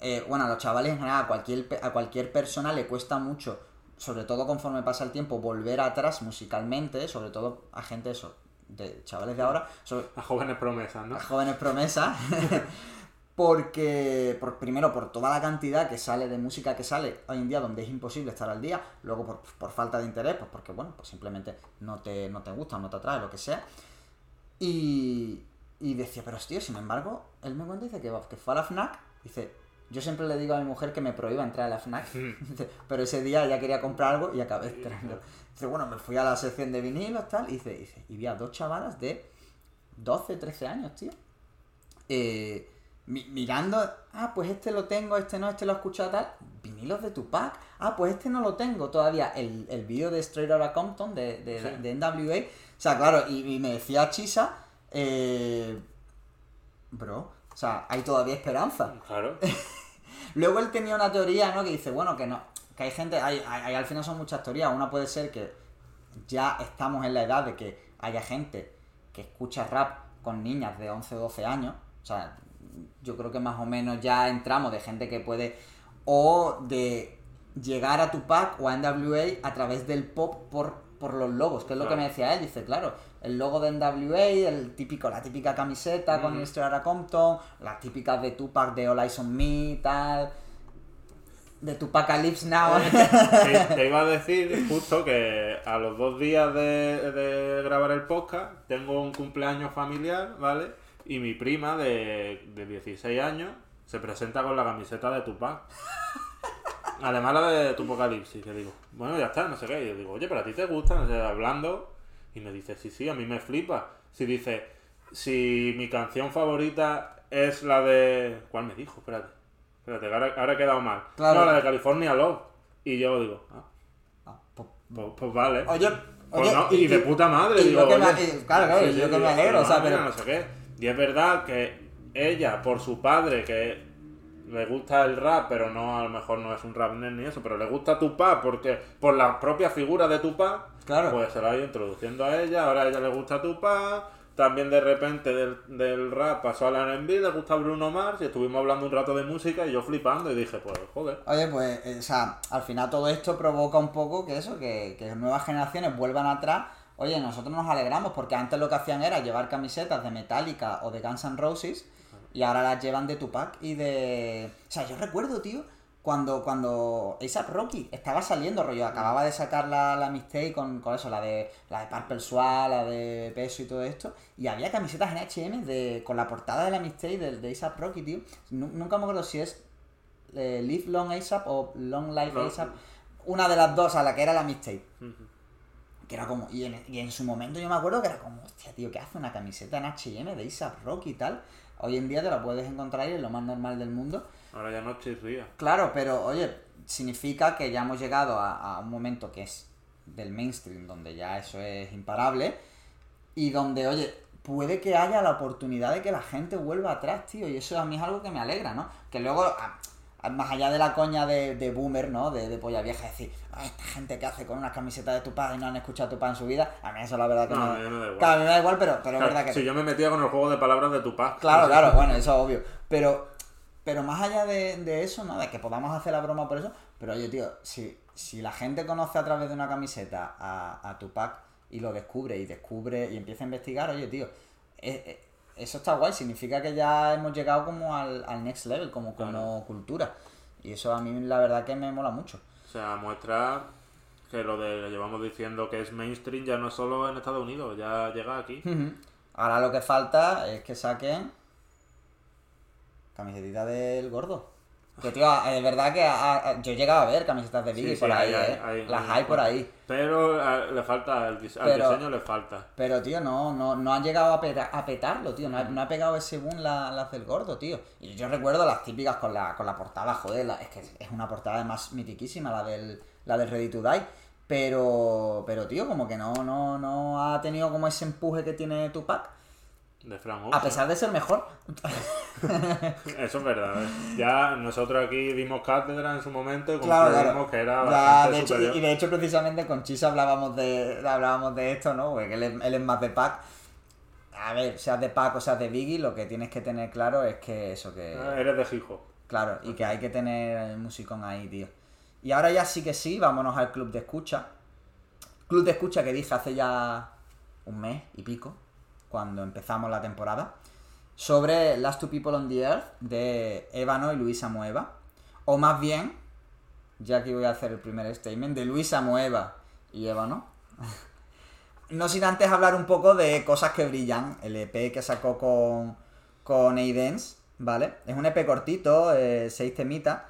eh, bueno, a los chavales en general, a cualquier, a cualquier persona le cuesta mucho, sobre todo conforme pasa el tiempo, volver atrás musicalmente, sobre todo a gente eso, de chavales de ahora, sobre, A jóvenes promesas, ¿no? a jóvenes promesas. Porque, por, primero, por toda la cantidad que sale de música que sale hoy en día, donde es imposible estar al día, luego por, por falta de interés, pues porque, bueno, pues simplemente no te, no te gusta, no te atrae, lo que sea. Y, y decía, pero tío, sin embargo, él me cuenta y dice que, que fue a la FNAC, dice, yo siempre le digo a mi mujer que me prohíba entrar a la FNAC, Dice, pero ese día ella quería comprar algo y acabé entrando. Dice, bueno, me fui a la sección de vinilos, tal, y dice, dice, y vi a dos chavalas de 12, 13 años, tío. Eh, mi- mirando, ah, pues este lo tengo, este no, este lo he escuchado tal. Vinilos de Tupac. Ah, pues este no lo tengo todavía. El, el vídeo de Straight Outta Compton de, de, Sí. de NWA. O sea, claro, y, y me decía Chisa, eh, bro, o sea, hay todavía esperanza. Claro. Luego él tenía una teoría, ¿no? Que dice, bueno, que no, que hay gente, hay, hay- hay- al final son muchas teorías. Una puede ser que ya estamos en la edad de que haya gente que escucha rap con niñas de 11 o 12 años. O sea, yo creo que más o menos ya entramos de gente que puede... O de llegar a Tupac o a NWA a través del pop por, por los logos, que es lo que me decía él. Dice, claro, el logo de NWA, el típico, la típica camiseta con Mm. Straight Outta Compton, las típicas de Tupac de All Eyes on Me, tal... De Tupac Lips Now. te, te iba a decir justo que a los dos días de, de grabar el podcast tengo un cumpleaños familiar, ¿vale? Y mi prima de, de 16 años se presenta con la camiseta de Tupac. Además la de Tupocalipsis, que digo, bueno, ya está, no sé qué. Y yo digo, oye, pero a ti te gusta, no sé, hablando. Y me dice, sí, sí, a mí me flipa. Si dice, si mi canción favorita es la de... ¿Cuál me dijo? Espérate. Espérate, ahora, ahora he quedado mal. Claro. No, la de California Love. Y yo digo, ah, Ah, pues- pues, pues vale. Oye, Pues oye, no, y, de puta madre, y digo, yo que me- oye, y claro, claro, y yo que me alegro, o sea, pero- no sé qué. Y es verdad que ella, por su padre, que le gusta el rap, pero no, a lo mejor no es un rap ni eso, pero le gusta Tupac porque por la propia figura de Tupac, Claro. pues se la ha ido introduciendo a ella, ahora a ella le gusta Tupac, también de repente del, del rap pasó al R&B, le gusta Bruno Mars y estuvimos hablando un rato de música y yo flipando y dije, pues joder. Oye, pues, eh, o sea, al final todo esto provoca un poco que eso, que, que nuevas generaciones vuelvan atrás. Oye, nosotros nos alegramos porque antes lo que hacían era llevar camisetas de Metallica o de Guns N' Roses y ahora las llevan de Tupac y de... O sea, yo recuerdo, tío, cuando, cuando A$AP Rocky estaba saliendo, rollo, acababa de sacar la, la mixtape con, con eso, la de la de Purple Swag, la de Peso y todo esto, y había camisetas en H&M de, con la portada de la mixtape de, de A$AP Rocky, tío. Nu- Nunca me acuerdo si es eh, Live Long A$AP o Long Life No. A$AP. Una de las dos, a la que era la mixtape. Que era como, y en, y en su momento yo me acuerdo que era como, hostia, tío, ¿qué hace una camiseta en H&M de A$AP Rocky y tal? Hoy en día te la puedes encontrar y es lo más normal del mundo. Ahora ya no chirría. Claro, pero oye, significa que ya hemos llegado a, a un momento que es del mainstream, donde ya eso es imparable, y donde, oye, puede que haya la oportunidad de que la gente vuelva atrás, tío, y eso a mí es algo que me alegra, ¿no? Que luego, a- a- más allá de la coña de, de boomer, ¿no? De, de polla vieja, decir, "Ah, esta gente que hace con una camiseta de Tupac y no han escuchado Tupac en su vida, a mí eso la verdad que No, no... a mí me da igual. Claro, a mí me da igual, pero, pero es verdad que... Si yo me metía con el juego de palabras de Tupac. Claro, claro, bueno, eso es obvio. Pero, pero más allá de, de eso, ¿no? De que podamos hacer la broma por eso. Pero oye, tío, si, si la gente conoce a través de una camiseta a, a Tupac y lo descubre y descubre y empieza a investigar, oye, tío, eso está guay. Significa que ya hemos llegado como al, al next level, como, como Claro. cultura. Y eso a mí la verdad que me mola mucho. O sea, muestra que lo de llevamos diciendo que es mainstream ya no es solo en Estados Unidos, ya llega aquí. Ahora lo que falta es que saquen camisetita del gordo. Que tío, es verdad que a- a- yo he llegado a ver camisetas de Biggie Sí, sí, por ahí, hay- ¿eh? hay- Las hay- por ahí. Pero le falta, al, dis- al diseño le falta. Pero, tío, no, no, no han llegado a, peta- a petarlo, tío. No ha, no ha pegado ese boom la- las del gordo, tío. Y yo recuerdo las típicas con la, con la portada, joder. la- es que es una portada además mitiquísima, la del, la del Ready to Die. Pero, pero, tío, como que no, no, no ha tenido como ese empuje que tiene Tupac. De Frank A pesar de ser mejor. Eso es verdad. ¿eh? Ya nosotros aquí dimos cátedra en su momento y Claro, que era Ya, bastante de hecho, y de hecho, precisamente con Chis hablábamos de, hablábamos de esto, ¿no? Porque él es, él es más de Pac. A ver, seas de Pac o seas de Biggie, lo que tienes que tener claro es que eso, que. Ah, Eres de hip hop. Claro, y que hay que tener el musicón ahí, tío. Y ahora ya sí que sí, vámonos al club de escucha. Club de escucha que dije hace ya un mes y pico, cuando empezamos la temporada, sobre Last Two People on the Earth de Ébano y Luisa Mueva. O más bien, ya que voy a hacer el primer statement, de Luisa Mueva y Ébano. No sin antes hablar un poco de Cosas que Brillan, el EP que sacó con, con Aidens, ¿vale? Es un EP cortito, eh, seis temitas,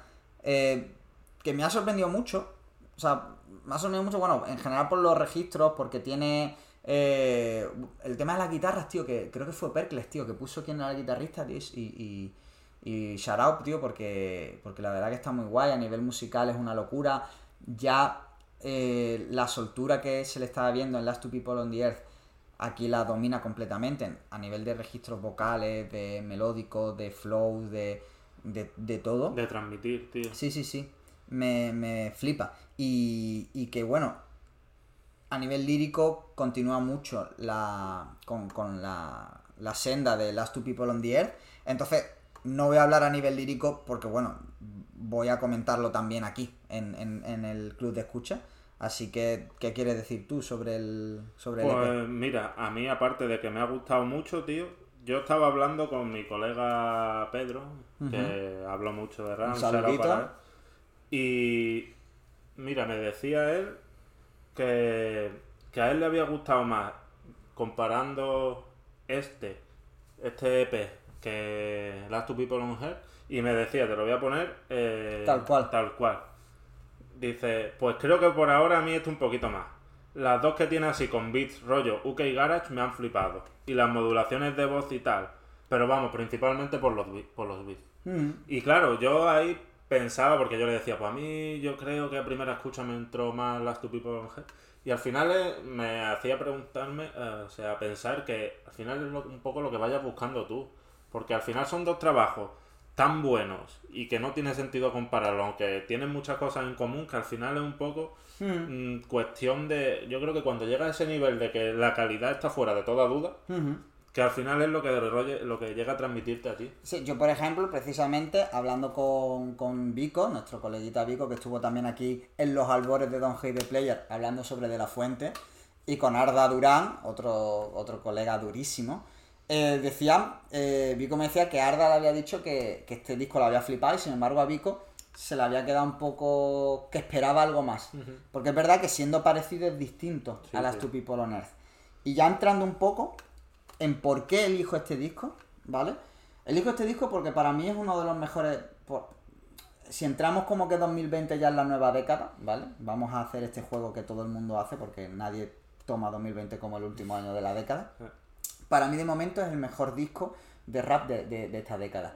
eh, que me ha sorprendido mucho. O sea, me ha sorprendido mucho, bueno, en general por los registros, porque tiene eh, el tema de las guitarras, tío, que creo que fue Perkles, tío, que puso quién era el guitarrista, tío, y, y, y shout out, tío, porque, porque la verdad que está muy guay, a nivel musical es una locura. Ya eh, la soltura que se le estaba viendo en Last Two People on the Earth aquí la domina completamente en- a nivel de registros vocales, de melódicos, de flow, de, de, de todo. De transmitir, tío. Sí, sí, sí. Me, me flipa. Y, y que bueno, a nivel lírico continúa mucho la, con, con la, la senda de Last Two People on the Earth. Entonces, no voy a hablar a nivel lírico porque, bueno, voy a comentarlo también aquí, en, en, en el club de escucha. Así que, ¿qué quieres decir tú sobre el, sobre el EP? Pues mira, a mí aparte de que me ha gustado mucho, tío, yo estaba hablando con mi colega Pedro, que habla mucho de él. Y mira, me decía él que, que a él le había gustado más comparando este, este EP que Last Two People on Earth y me decía, te lo voy a poner eh, Tal cual. Tal cual. Dice, pues creo que por ahora a mí esto un poquito más. Las dos que tiene así con beats rollo UK Garage me han flipado. Y las modulaciones de voz y tal. Pero vamos, principalmente por los, por los beats. Mm, Y claro, yo ahí pensaba, porque yo le decía, pues a mí yo creo que a primera escucha me entró más Last Two People on. Y al final eh, me hacía preguntarme, eh, o sea, pensar que al final es lo- un poco lo que vayas buscando tú. Porque al final son dos trabajos tan buenos y que no tiene sentido compararlo, aunque tienen muchas cosas en común, que al final es un poco mm, mm, cuestión de... Yo creo que cuando llega a ese nivel de que la calidad está fuera de toda duda, ujú. Que al final es lo que, lo que llega a transmitirte a ti. Sí, yo por ejemplo, precisamente, hablando con, con Vico, nuestro coleguita Vico, que estuvo también aquí en los albores de Don Hate the Player, hablando sobre De La Fuente, y con Arda Durán, otro, otro colega durísimo, eh, decían, eh, Vico me decía que Arda le había dicho que, este disco lo había flipado y sin embargo a Vico se le había quedado un poco que esperaba algo más. Porque es verdad que siendo parecido es distinto a las sí. People on Earth. Y ya entrando un poco, en por qué elijo este disco, ¿vale? Elijo este disco porque para mí es uno de los mejores... si entramos como que 2020 ya es la nueva década, ¿vale? Vamos a hacer este juego que todo el mundo hace porque nadie toma 2020 como el último año de la década. Para mí de momento es el mejor disco de rap de, esta década.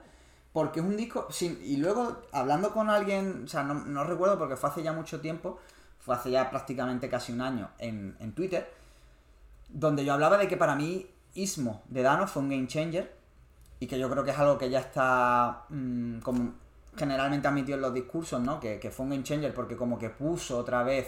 Porque es un disco... y luego hablando con alguien, o sea, no, no, recuerdo porque fue hace ya mucho tiempo, fue hace ya prácticamente casi un año en, en Twitter, donde yo hablaba de que para mí Ismo de Dano fue un game changer y que yo creo que es algo que ya está mm, como generalmente admitido en los discursos, ¿no? Que, fue un game changer porque como que puso otra vez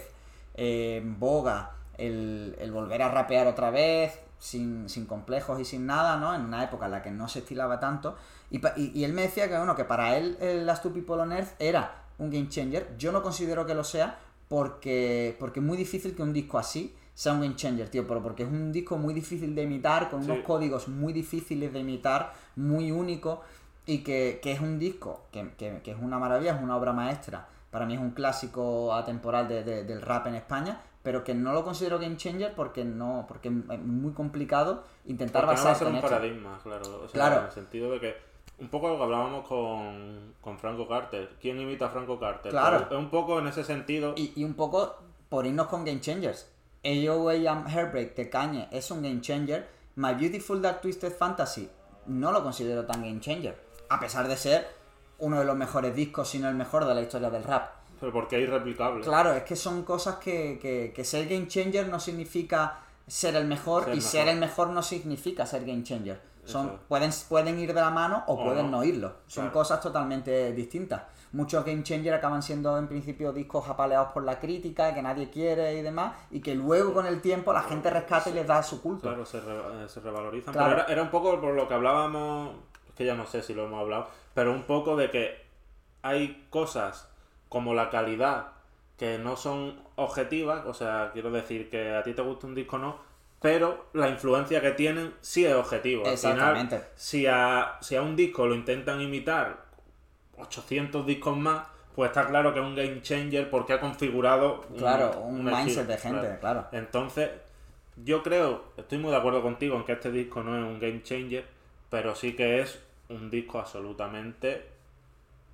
eh, en boga el, volver a rapear otra vez, sin, complejos y sin nada, ¿no? En una época en la que no se estilaba tanto. Y, él me decía que, bueno, que para él el Last Two People on Earth era un game changer. Yo no considero que lo sea porque, porque es muy difícil que un disco así sea un game changer, tío, pero porque es un disco muy difícil de imitar, con unos códigos muy difíciles de imitar, muy único, y que, es un disco que, es una maravilla, es una obra maestra. Para mí es un clásico atemporal del rap en España, pero que no lo considero game changer porque no porque es muy complicado intentar porque basarse no va a ser un paradigma, claro. claro. En el sentido de que un poco lo que hablábamos con, con Franco Carter. ¿Quién imita a Franco Carter? Claro. es un poco en ese sentido. Y, y un poco por irnos con game changers. AOA Heartbreak de Kanye es un game changer, My Beautiful Dark Twisted Fantasy no lo considero tan game changer, a pesar de ser uno de los mejores discos, si no el mejor de la historia del rap. Pero porque es irreplicable. Claro, es que son cosas que, que, ser game changer no significa ser el mejor y ser el mejor no significa ser game changer. Son, pueden, pueden ir de la mano o, pueden no, irlo. Son cosas totalmente distintas muchos Game Changer acaban siendo en principio discos apaleados por la crítica, que nadie quiere y demás, y que luego con el tiempo la gente rescata y les da su culto. Claro, se, se revalorizan. Pero era, un poco por lo que hablábamos, es que ya no sé si lo hemos hablado, pero un poco de que hay cosas como la calidad que no son objetivas, o sea, quiero decir que a ti te gusta un disco no, pero la influencia que tienen sí es objetivo. Exactamente. si a, si a un disco lo intentan imitar 800 discos más, pues está claro que es un game changer porque ha configurado claro, un, mindset de gente, claro. Entonces, yo creo, estoy muy de acuerdo contigo en que este disco no es un game changer, pero sí que es un disco absolutamente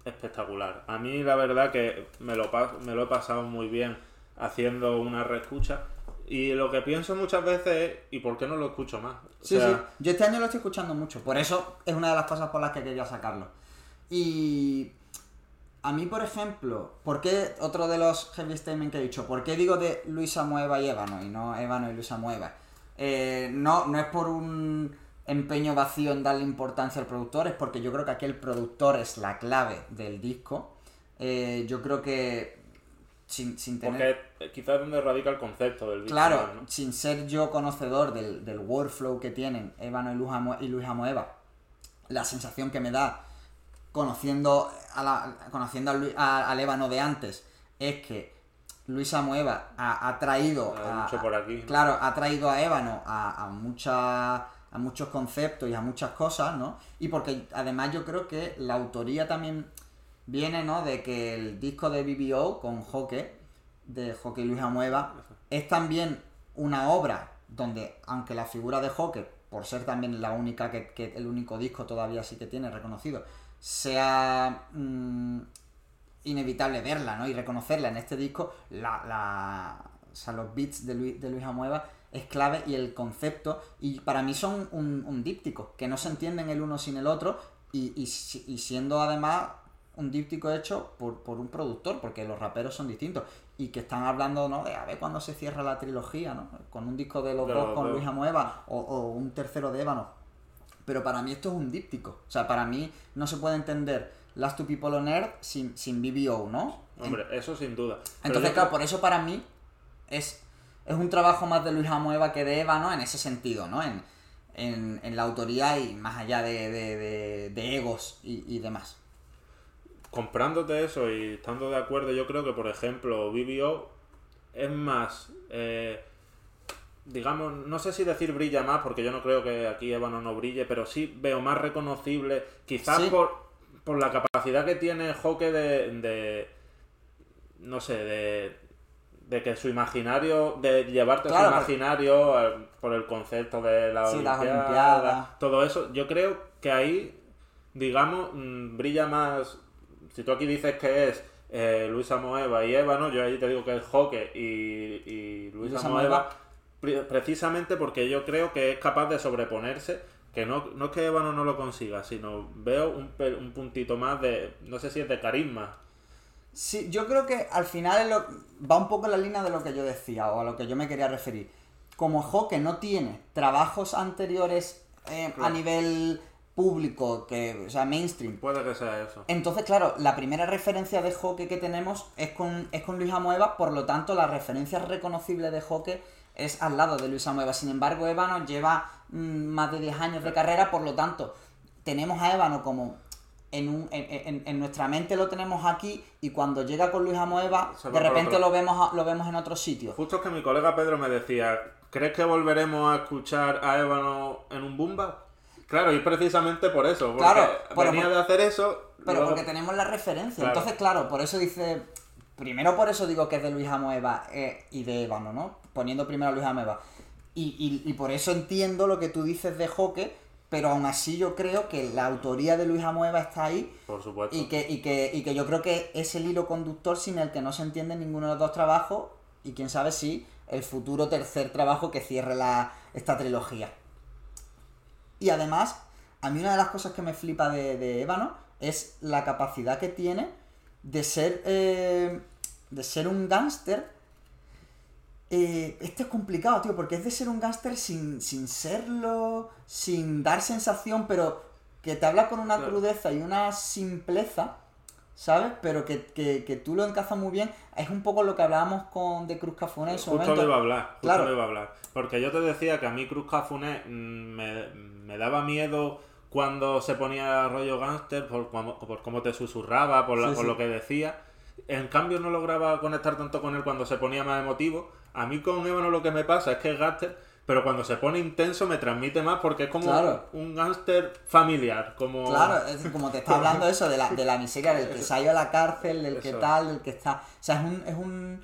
espectacular. A mí la verdad que me lo, me lo he pasado muy bien haciendo una reescucha. Y lo que pienso muchas veces es, ¿y por qué no lo escucho más? sí, sí. Yo este año lo estoy escuchando mucho. Por eso es una de las cosas por las que quería sacarlo. Y a mí, por ejemplo, ¿por qué otro de los heavy statements que he dicho? ¿Por qué digo de Luisa Mueva y Ébano y no Ébano y Luisa Mueva? Eh, no, no es por un empeño vacío en darle importancia al productor, es porque yo creo que aquí el productor es la clave del disco. Eh, yo creo que sin, sin tener... Porque quizás donde radica el concepto del disco. Claro, sin ser yo conocedor del, del workflow que tienen Ébano y Luisa Mueva, la sensación que me da conociendo, a la, conociendo al Ébano de antes, es que Luisa Mueva ha, traído. Claro, ha traído a Ébano a, a, a muchos conceptos y a muchas cosas, ¿no? Y porque además yo creo que la autoría también viene, ¿no? De que el disco de BBO con Joque, de Joque y Luisa Mueva, es también una obra donde, aunque la figura de Joque, por ser también la única que, que el único disco todavía sí que tiene reconocido, sea mm, inevitable verla, ¿no? Y reconocerla en este disco, la, la, o sea, los beats de, Luis, de Luis Amueva es clave y el concepto, y para mí son un, un díptico, que no se entienden el uno sin el otro, y, y, siendo además un díptico hecho por, un productor, porque los raperos son distintos, y que están hablando, ¿no? De a ver cuándo se cierra la trilogía, ¿no? Con un disco de los dos con Luis Amueva, o, o un tercero de Ébano, pero para mí esto es un díptico. O sea, para mí no se puede entender Last Two People on Earth sin, sin BBO, ¿no? Hombre, eso sin duda. Entonces, claro, por eso para mí es, es un trabajo más de Luis Amueva que de Eva, ¿no? En ese sentido, ¿no? En, en, en la autoría y más allá de, de, de- de egos y, y demás. comprándote eso y estando de acuerdo, yo creo que, por ejemplo, BBO es más, eh, digamos, no sé si decir brilla más, porque yo no creo que aquí Ébano no brille, pero sí veo más reconocible, quizás Sí. por, por la capacidad que tiene Hoque de, de no sé, de, de que su imaginario, de llevarte Claro, su imaginario por el concepto de la Sí, las Olimpiada, Olimpiadas. todo eso, yo creo que ahí, digamos, mm, brilla más. Si tú aquí dices que es eh, Luisa Moeva y Ébano, yo ahí te digo que es Joque y, y Luisa, Luisa Moeva, Moeva. Pre- precisamente porque yo creo que es capaz de sobreponerse. Que no, no es que Ébano no lo consiga, sino veo un, un puntito más de. No sé si es de carisma. Sí, yo creo que al final es lo- va un poco en la línea de lo que yo decía o a lo que yo me quería referir. Como Hoque no tiene trabajos anteriores eh, a nivel público, que, o sea, mainstream, Puede que sea eso. Entonces, claro, la primera referencia de Hockey que tenemos es con, es con Luis Amueva, por lo tanto, la referencia reconocible de Hockey es al lado de Luis Amueva. Sin embargo, Ébano lleva mm, más de 10 años de carrera, por lo tanto, tenemos a Ébano como en, un, en, en- en nuestra mente lo tenemos aquí y cuando llega con Luis Amueva, Se va de repente lo vemos, lo vemos en otro sitio. Justo es que mi colega Pedro me decía, ¿crees que volveremos a escuchar a Ébano en un Bumba? Claro, y precisamente por eso, porque Claro, pero venía por- de hacer eso, Pero luego- porque tenemos la referencia. Claro. Entonces, claro, por eso dice. Primero por eso digo que es de Luis Amoeba eh, y de Ébano, ¿no? Poniendo primero a Luis Amoeba. Y, y, y por eso entiendo lo que tú dices de Joque, pero aún así yo creo que la autoría de Luis Amoeba está ahí por supuesto. y que, y, que, y que yo creo que es el hilo conductor sin el que no se entiende ninguno de los dos trabajos y quién sabe si el futuro tercer trabajo que cierre la, esta trilogía. Y además, a mí una de las cosas que me flipa de, de Ébano es la capacidad que tiene de ser, eh, de ser un gángster. Eh, esto es complicado, tío, porque es de ser un gángster sin, sin serlo, sin dar sensación, pero que te habla con una Claro. crudeza y una simpleza, ¿sabes? Pero que, que, que tú lo encazas muy bien. Es un poco lo que hablábamos con de Cruz Cafuna en su Justo momento. iba a hablar, justo Claro. iba a hablar. Porque yo te decía que a mí Cruz Cafuné mm, me, me daba miedo cuando se ponía rollo gángster por, por cómo te susurraba, por, la- Sí, por sí. lo que decía. En cambio no lograba conectar tanto con él cuando se ponía más emotivo. A mí con Ébano lo que me pasa es que es gángster, pero cuando se pone intenso me transmite más porque es como Claro. un gángster familiar. Como... Claro, es como te está hablando eso de la, de la miseria, del que se ha ido a la cárcel, del que tal, del que está. O sea, es un. Es, un,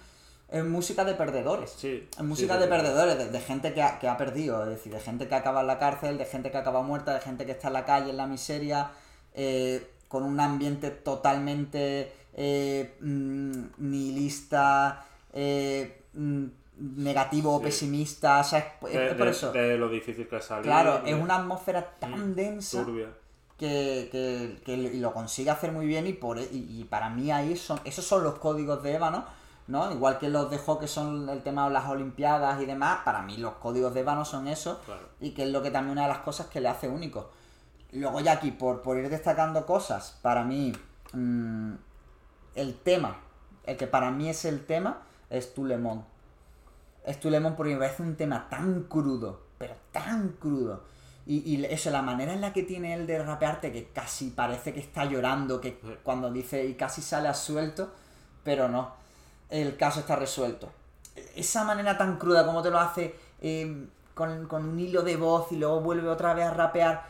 es música de perdedores. Sí, Es música sí, de perdedores, de, de gente que ha, que ha perdido, es decir, de gente que acaba en la cárcel, de gente que acaba muerta, de gente que está en la calle, en la miseria, eh, con un ambiente totalmente eh, mm, nihilista, eh, mm, negativo o Sí. pesimista, o sea, es, es De, por de- eso. de lo difícil que es claro, es una atmósfera tan Mm, densa turbia. que, que- que lo- y lo consigue hacer muy bien y, por, e, y, y para mí ahí son esos son los códigos de Ébano, ¿no? Igual que los de que son el tema de las Olimpiadas y demás, para mí los códigos de Ébano son eso Claro. y que es lo que también una de las cosas que le hace único. Luego ya aquí, por, por ir destacando cosas, para mí mm, el tema, el que para mí es el tema, es Tu Lemon. Es Tu Lemon porque me parece un tema tan crudo, pero tan crudo. Y, y eso, la manera en la que tiene él de rapearte, que casi parece que está llorando, que cuando dice y casi sale a suelto, pero no, el caso está resuelto. Esa manera tan cruda como te lo hace eh, con, con un hilo de voz y luego vuelve otra vez a rapear,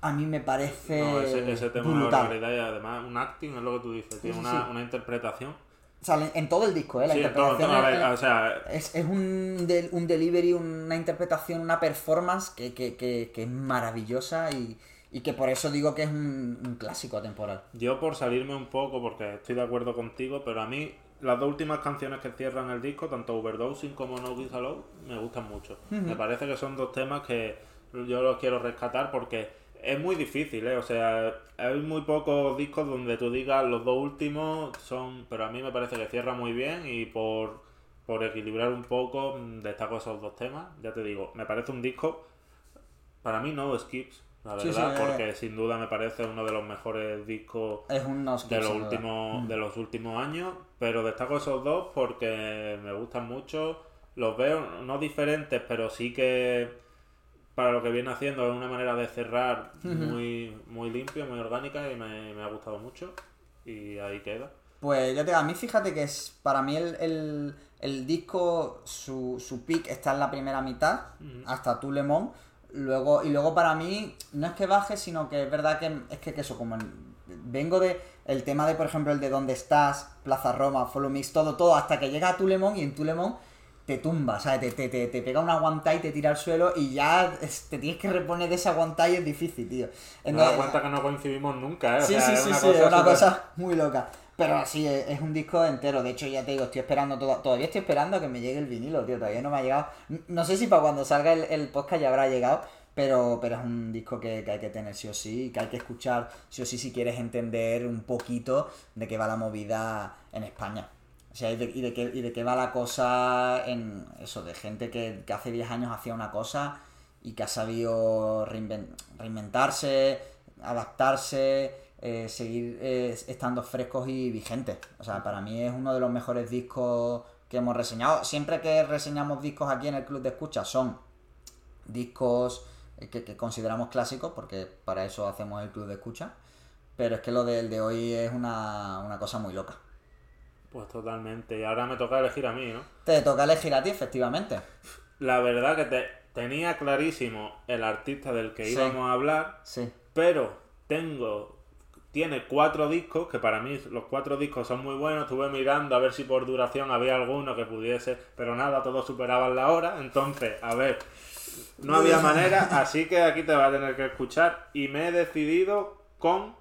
a mí me parece No, ese, ese tema es una brutal. barbaridad y además un acting es lo que tú dices, tiene sí, una, sí. una interpretación. Sea, en todo el disco, ¿eh? La Sí, en todo, interpretación todo, es- ver, o sea, Es, es un, de- un delivery, una interpretación, una performance que, que, que, que es maravillosa y, y que por eso digo que es un, un clásico atemporal. yo por salirme un poco, porque estoy de acuerdo contigo, pero a mí las dos últimas canciones que cierran el disco, tanto Overdosing como No Allowed, me gustan mucho. Me parece que son dos temas que yo los quiero rescatar porque es muy difícil, ¿eh? O sea, hay muy pocos discos donde tú digas los dos últimos son... Pero a mí me parece que cierra muy bien y por, por equilibrar un poco mm, destaco esos dos temas. Ya te digo, me parece un disco... Para mí no skips, la verdad, sí, porque sin duda me parece uno de los mejores discos Es un no skip, de los duda. Mm. últimos de los últimos años pero destaco esos dos porque me gustan mucho los veo no diferentes pero sí que para lo que viene haciendo es una manera de cerrar muy, muy limpia, muy orgánica y me, me ha gustado mucho. Y ahí queda. Pues yo te a mí fíjate que es para mí el, el, el disco, su, su peak está en la primera mitad, hasta Tu Lemon. Luego, y luego para mí, no es que baje, sino que es verdad que es que, que eso, como en- vengo de el tema de, por ejemplo, el de dónde estás, Plaza Roma, Follow Mix, todo, todo, hasta que llega a Tu Lemon y en Tu Lemon te tumba, ¿sabes? Te, te, te, te pega una aguantá y te tira al suelo y ya te tienes que reponer de esa aguantá y es difícil, tío. Me da Entonces- cuenta que no coincidimos nunca, ¿eh? O Sí, sea, sí, es sí, una sí, cosa es una cosa muy loca. Pero sí, es, es un disco entero. De hecho, ya te digo, estoy esperando todo, todavía estoy esperando a que me llegue el vinilo, tío. Todavía no me ha llegado. No sé si para cuando salga el, el podcast ya habrá llegado, pero, pero es un disco que, que hay que tener sí o sí, que hay que escuchar sí o sí si quieres entender un poquito de qué va la movida en España. O sea, y de, y qué, y de qué va la cosa en eso, de gente que, que hace 10 años hacía una cosa y que ha sabido reinven- reinventarse, adaptarse, eh, seguir eh, estando frescos y vigentes. O sea, para mí es uno de los mejores discos que hemos reseñado. Siempre que reseñamos discos aquí en el Club de Escucha son discos eh, que, que consideramos clásicos, porque para eso hacemos el Club de Escucha. Pero es que lo del de hoy es una, una cosa muy loca. Pues totalmente. Y ahora me toca elegir a mí, ¿no? Te toca elegir a ti, efectivamente. La verdad que te, tenía clarísimo el artista del que Sí. íbamos a hablar, Sí. pero tengo tiene cuatro discos que para mí los cuatro discos son muy buenos estuve mirando a ver si por duración había alguno que pudiese pero nada todos superaban la hora entonces a ver no había manera así que aquí te va a tener que escuchar y me he decidido con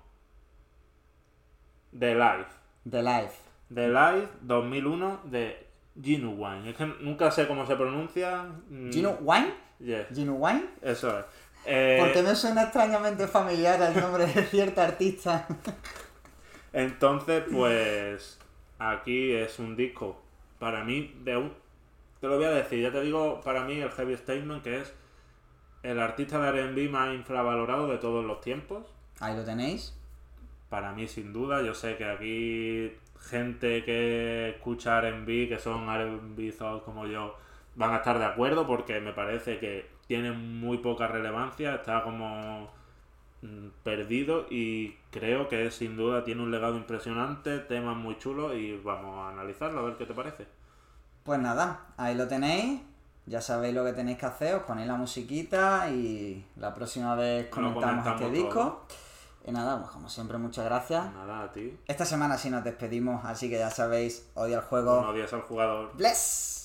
The Life The Life. The Life 2001 de Genuine es que nunca sé cómo se pronuncia Mm, ¿Gino Wine? yes, ¿Gino Wine? eso es Eh, ¿Por qué me suena extrañamente familiar el nombre de cierta artista? Entonces, pues aquí es un disco para mí de un... Te lo voy a decir, ya te digo, para mí el Heavy Statement que es el artista de R&B más infravalorado de todos los tiempos. Ahí lo tenéis. Para mí, sin duda, yo sé que aquí gente que escucha R&B, que son R&B como yo, van a estar de acuerdo porque me parece que tiene muy poca relevancia, está como mm, perdido y creo que sin duda tiene un legado impresionante, temas muy chulos y vamos a analizarlo a ver qué te parece. Pues nada, ahí lo tenéis. Ya sabéis lo que tenéis que hacer, os ponéis la musiquita y la próxima vez comentamos, comentamos este disco. todo. Y nada, pues como siempre, muchas gracias. Nada, a ti. Esta semana sí nos despedimos, así que ya sabéis, odia el juego. No odias al jugador. Bless.